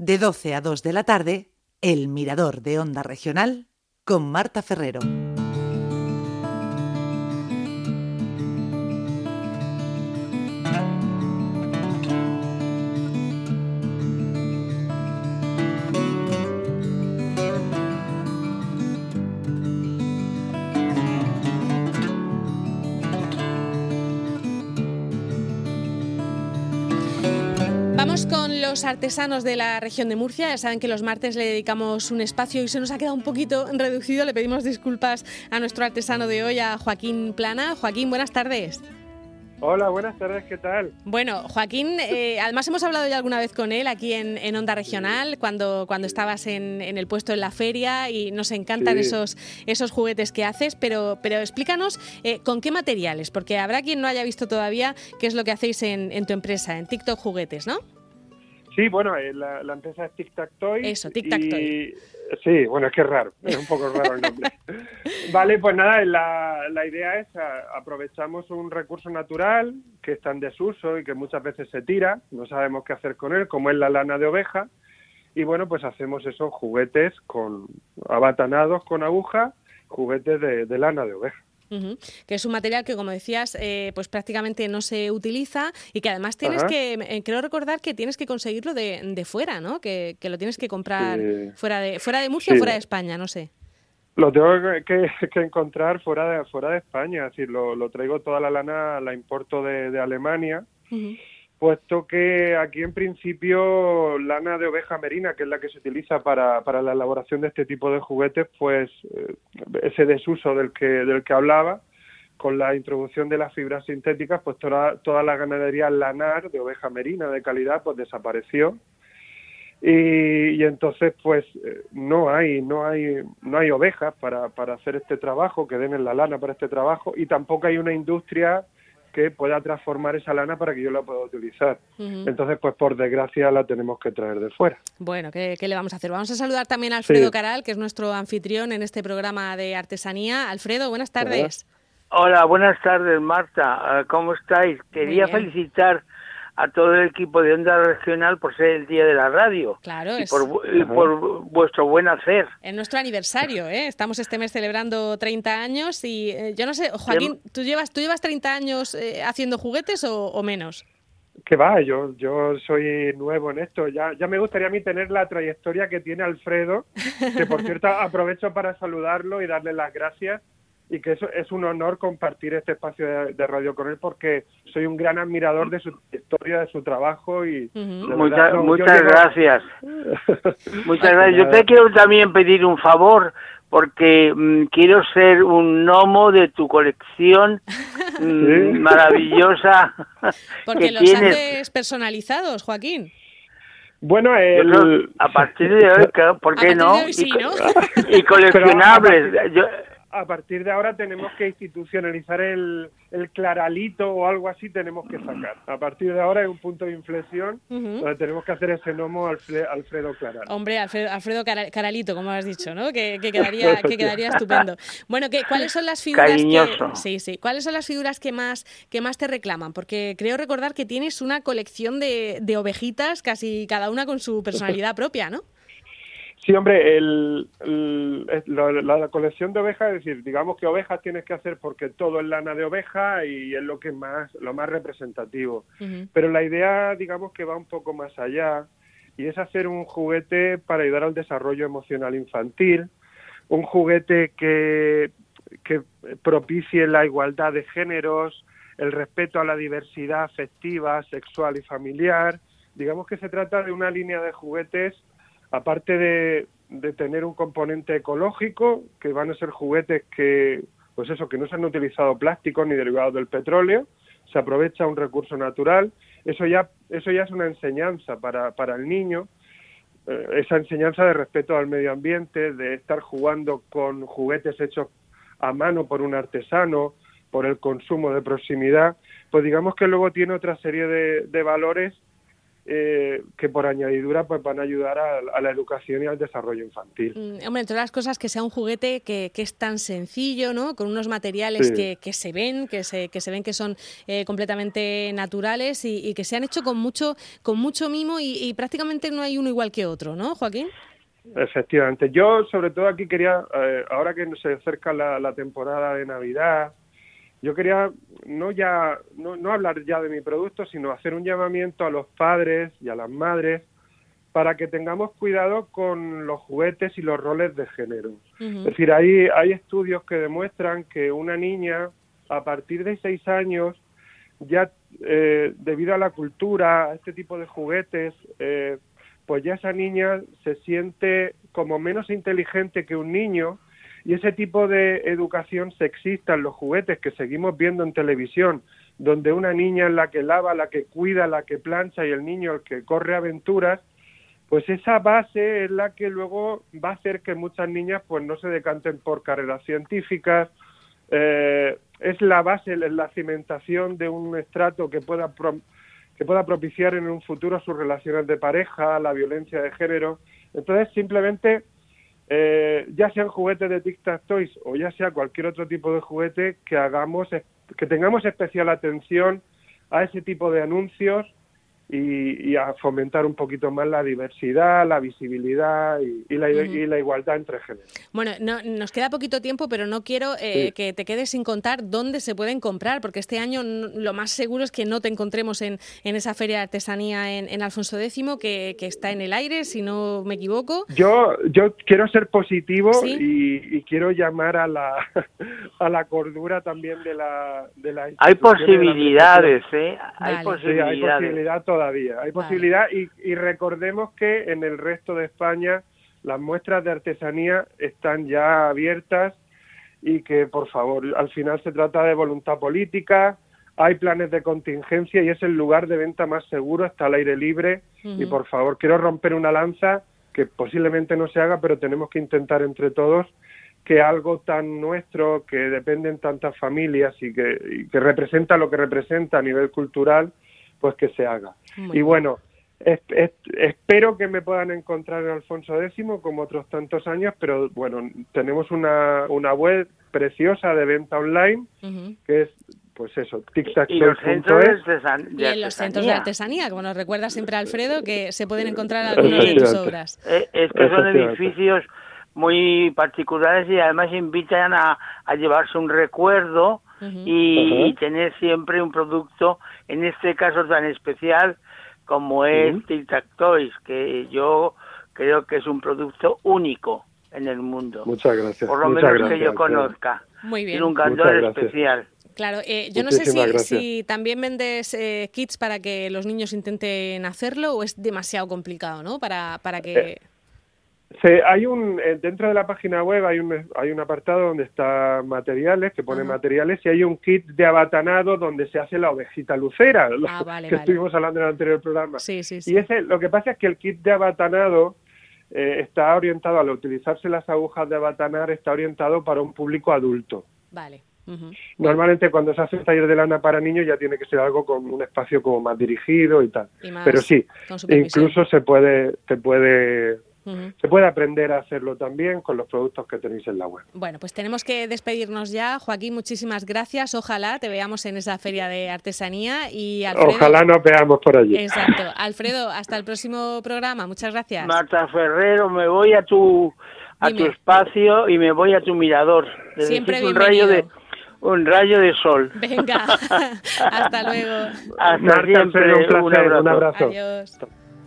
De 12 a 2 de la tarde, El Mirador de Onda Regional con Marta Ferrero. Los artesanos de la región de Murcia. Ya saben que los martes le dedicamos un espacio y se nos ha quedado un poquito reducido. Le pedimos disculpas a nuestro artesano de hoy, a Joaquín Plana. Joaquín, buenas tardes. Hola, buenas tardes, ¿qué tal? Bueno, Joaquín, eh, además hemos hablado ya alguna vez con él aquí en, Onda Regional, cuando, cuando estabas en, el puesto en la feria y nos encantan esos, esos juguetes que haces, pero, pero explícanos eh, con qué materiales, porque habrá quien no haya visto todavía qué es lo que hacéis en, en tu empresa, en TikTok Juguetes, ¿no? Sí, bueno, eh, la, la empresa es Tic Tac Toy. Eso, Tic Tac Toy. Sí, bueno, es que es raro, es un poco raro el nombre. vale, pues nada, la, la idea es aprovechamos un recurso natural que está en desuso y que muchas veces se tira, no sabemos qué hacer con él, como es la lana de oveja, y bueno, pues hacemos esos juguetes con abatanados con aguja, juguetes de lana de oveja que es un material que, como decías, eh, pues prácticamente no se utiliza y que además tienes que, eh, creo recordar que tienes que conseguirlo de, de fuera, ¿no? Que, que, lo tienes que comprar fuera de fuera de Murcia o fuera de España, no sé. Lo tengo que, que, encontrar fuera de fuera de España, es decir, lo, lo traigo toda la lana, la importo de, de Alemania puesto que aquí en principio lana de oveja merina, que es la que se utiliza para, para la elaboración de este tipo de juguetes, pues eh, ese desuso del que, del que hablaba, con la introducción de las fibras sintéticas, pues toda, toda la ganadería lanar de oveja merina de calidad, pues desapareció. Y, entonces pues eh, no hay no hay no hay ovejas para, para hacer este trabajo que den en la lana para este trabajo y tampoco hay una industria que pueda transformar esa lana para que yo la pueda utilizar. Entonces, pues por desgracia la tenemos que traer de fuera. Bueno, ¿qué, le vamos a hacer? Vamos a saludar también a Alfredo Caral, que es nuestro anfitrión en este programa de artesanía. Alfredo, buenas tardes. Hola, buenas tardes, Marta. ¿Cómo estáis? Quería felicitar a todo el equipo de Onda Regional por ser el día de la radio. Claro, y por, vuestro buen hacer. En nuestro aniversario, ¿eh? Estamos este mes celebrando 30 años y eh, yo no sé, Joaquín, ¿tú llevas, ¿tú llevas 30 años eh, haciendo juguetes o, menos? Que va, yo, yo soy nuevo en esto. Ya, ya me gustaría a mí tener la trayectoria que tiene Alfredo, que por cierto aprovecho para saludarlo y darle las gracias y que eso es un honor compartir este espacio de, radio con él porque soy un gran admirador de su historia, de su trabajo y muchas, gracias. muchas gracias. Yo te quiero también pedir un favor porque mm, quiero ser un gnomo de tu colección mm, maravillosa. Porque los haces personalizados, Joaquín. Bueno, el... a partir de hoy, ¿por qué no? y, coleccionables a partir de ahora tenemos que institucionalizar el, el claralito o algo así tenemos que sacar. A partir de ahora es un punto de inflexión donde tenemos que hacer ese nomo Alfredo Claral. Hombre, Alfredo, Caralito, como has dicho, ¿no? Que, quedaría, que quedaría estupendo. Bueno, que, ¿cuáles son las figuras que, sí, sí. ¿Cuáles son las figuras que más, que más te reclaman? Porque creo recordar que tienes una colección de, de ovejitas, casi cada una con su personalidad propia, ¿no? Sí, hombre, el, la, colección de ovejas, es decir, digamos que ovejas tienes que hacer porque todo es lana de oveja y es lo que más, lo más representativo. Pero la idea, digamos que va un poco más allá y es hacer un juguete para ayudar al desarrollo emocional infantil, un juguete que, que propicie la igualdad de géneros, el respeto a la diversidad afectiva, sexual y familiar. Digamos que se trata de una línea de juguetes aparte de, tener un componente ecológico, que van a ser juguetes que, pues eso, que no se han utilizado plásticos ni derivados del petróleo, se aprovecha un recurso natural, eso ya, eso ya es una enseñanza para, para el niño, eh, esa enseñanza de respeto al medio ambiente, de estar jugando con juguetes hechos a mano por un artesano, por el consumo de proximidad, pues digamos que luego tiene otra serie de, de valores eh, que por añadidura pues van a ayudar a, la educación y al desarrollo infantil. Mm, hombre, entre las cosas que sea un juguete que, es tan sencillo, ¿no? Con unos materiales que, se ven, que se, que se ven que son eh, completamente naturales y, que se han hecho con mucho, con mucho mimo y, prácticamente no hay uno igual que otro, ¿no, Joaquín? Efectivamente. Yo sobre todo aquí quería, eh, ahora que se acerca la temporada de Navidad, yo quería no ya no, no, hablar ya de mi producto, sino hacer un llamamiento a los padres y a las madres para que tengamos cuidado con los juguetes y los roles de género. Es decir, hay, hay estudios que demuestran que una niña a partir de seis años ya eh, debido a la cultura, a este tipo de juguetes, eh, pues ya esa niña se siente como menos inteligente que un niño y ese tipo de educación sexista en los juguetes que seguimos viendo en televisión, donde una niña es la que lava, la que cuida, la que plancha y el niño el que corre aventuras, pues esa base es la que luego va a hacer que muchas niñas pues no se decanten por carreras científicas, eh, es la base, la cimentación de un estrato que pueda que pueda propiciar en un futuro sus relaciones de pareja, la violencia de género. Entonces, simplemente eh, ya sean juguetes de Tic Tac Toys o ya sea cualquier otro tipo de juguete, que hagamos, que tengamos especial atención a ese tipo de anuncios y, a fomentar un poquito más la diversidad, la visibilidad y, la, igualdad entre géneros. Bueno, no, nos queda poquito tiempo, pero no quiero eh, que te quedes sin contar dónde se pueden comprar, porque este año lo más seguro es que no te encontremos en, en esa feria de artesanía en, Alfonso X, que, está en el aire, si no me equivoco. Yo, yo quiero ser positivo y, quiero llamar a la, a la cordura también de la... De la hay posibilidades, ¿eh? Hay posibilidades. hay posibilidad todavía, hay posibilidad y, recordemos que en el resto de España las muestras de artesanía están ya abiertas y que por favor, al final se trata de voluntad política, hay planes de contingencia y es el lugar de venta más seguro, está al aire libre. Y por favor, quiero romper una lanza que posiblemente no se haga, pero tenemos que intentar entre todos que algo tan nuestro, que dependen tantas familias y que, y que representa lo que representa a nivel cultural, pues que se haga. y bueno, espero que me puedan encontrar en Alfonso X como otros tantos años, pero bueno, tenemos una, una web preciosa de venta online que es pues eso, y los centros de, y en los centros de artesanía, como nos recuerda siempre Alfredo, que se pueden encontrar algunas de tus obras. Eh, es que son edificios muy particulares y además invitan a, a llevarse un recuerdo y, tener siempre un producto, en este caso tan especial como es Tic Tac Toys, que yo creo que es un producto único en el mundo. Muchas gracias. Por lo menos que yo conozca. Muy bien. Y un cantor especial. Claro, eh, yo no sé si, también vendes eh, kits para que los niños intenten hacerlo o es demasiado complicado, ¿no? Para, para que... Eh, hay un eh, dentro de la página web hay un hay un apartado donde está materiales que pone materiales y hay un kit de abatanado donde se hace la ovejita lucera ah, que estuvimos hablando en el anterior programa. Sí, sí, y ese lo que pasa es que el kit de abatanado eh, está orientado al utilizarse las agujas de abatanar está orientado para un público adulto. Vale Normalmente cuando se hace un taller de lana para niños ya tiene que ser algo con un espacio como más dirigido y tal. Pero sí, incluso se puede, se puede se puede aprender a hacerlo también con los productos que tenéis en la web. Bueno, pues tenemos que despedirnos ya. Joaquín, muchísimas gracias. Ojalá te veamos en esa feria de artesanía y Ojalá nos veamos por allí. Exacto. Alfredo, hasta el próximo programa. Muchas gracias. Marta Ferrero, me voy a tu a tu espacio y me voy a tu mirador. Siempre un rayo de un rayo de sol. Venga, hasta luego. Hasta siempre, un, un abrazo. Adiós.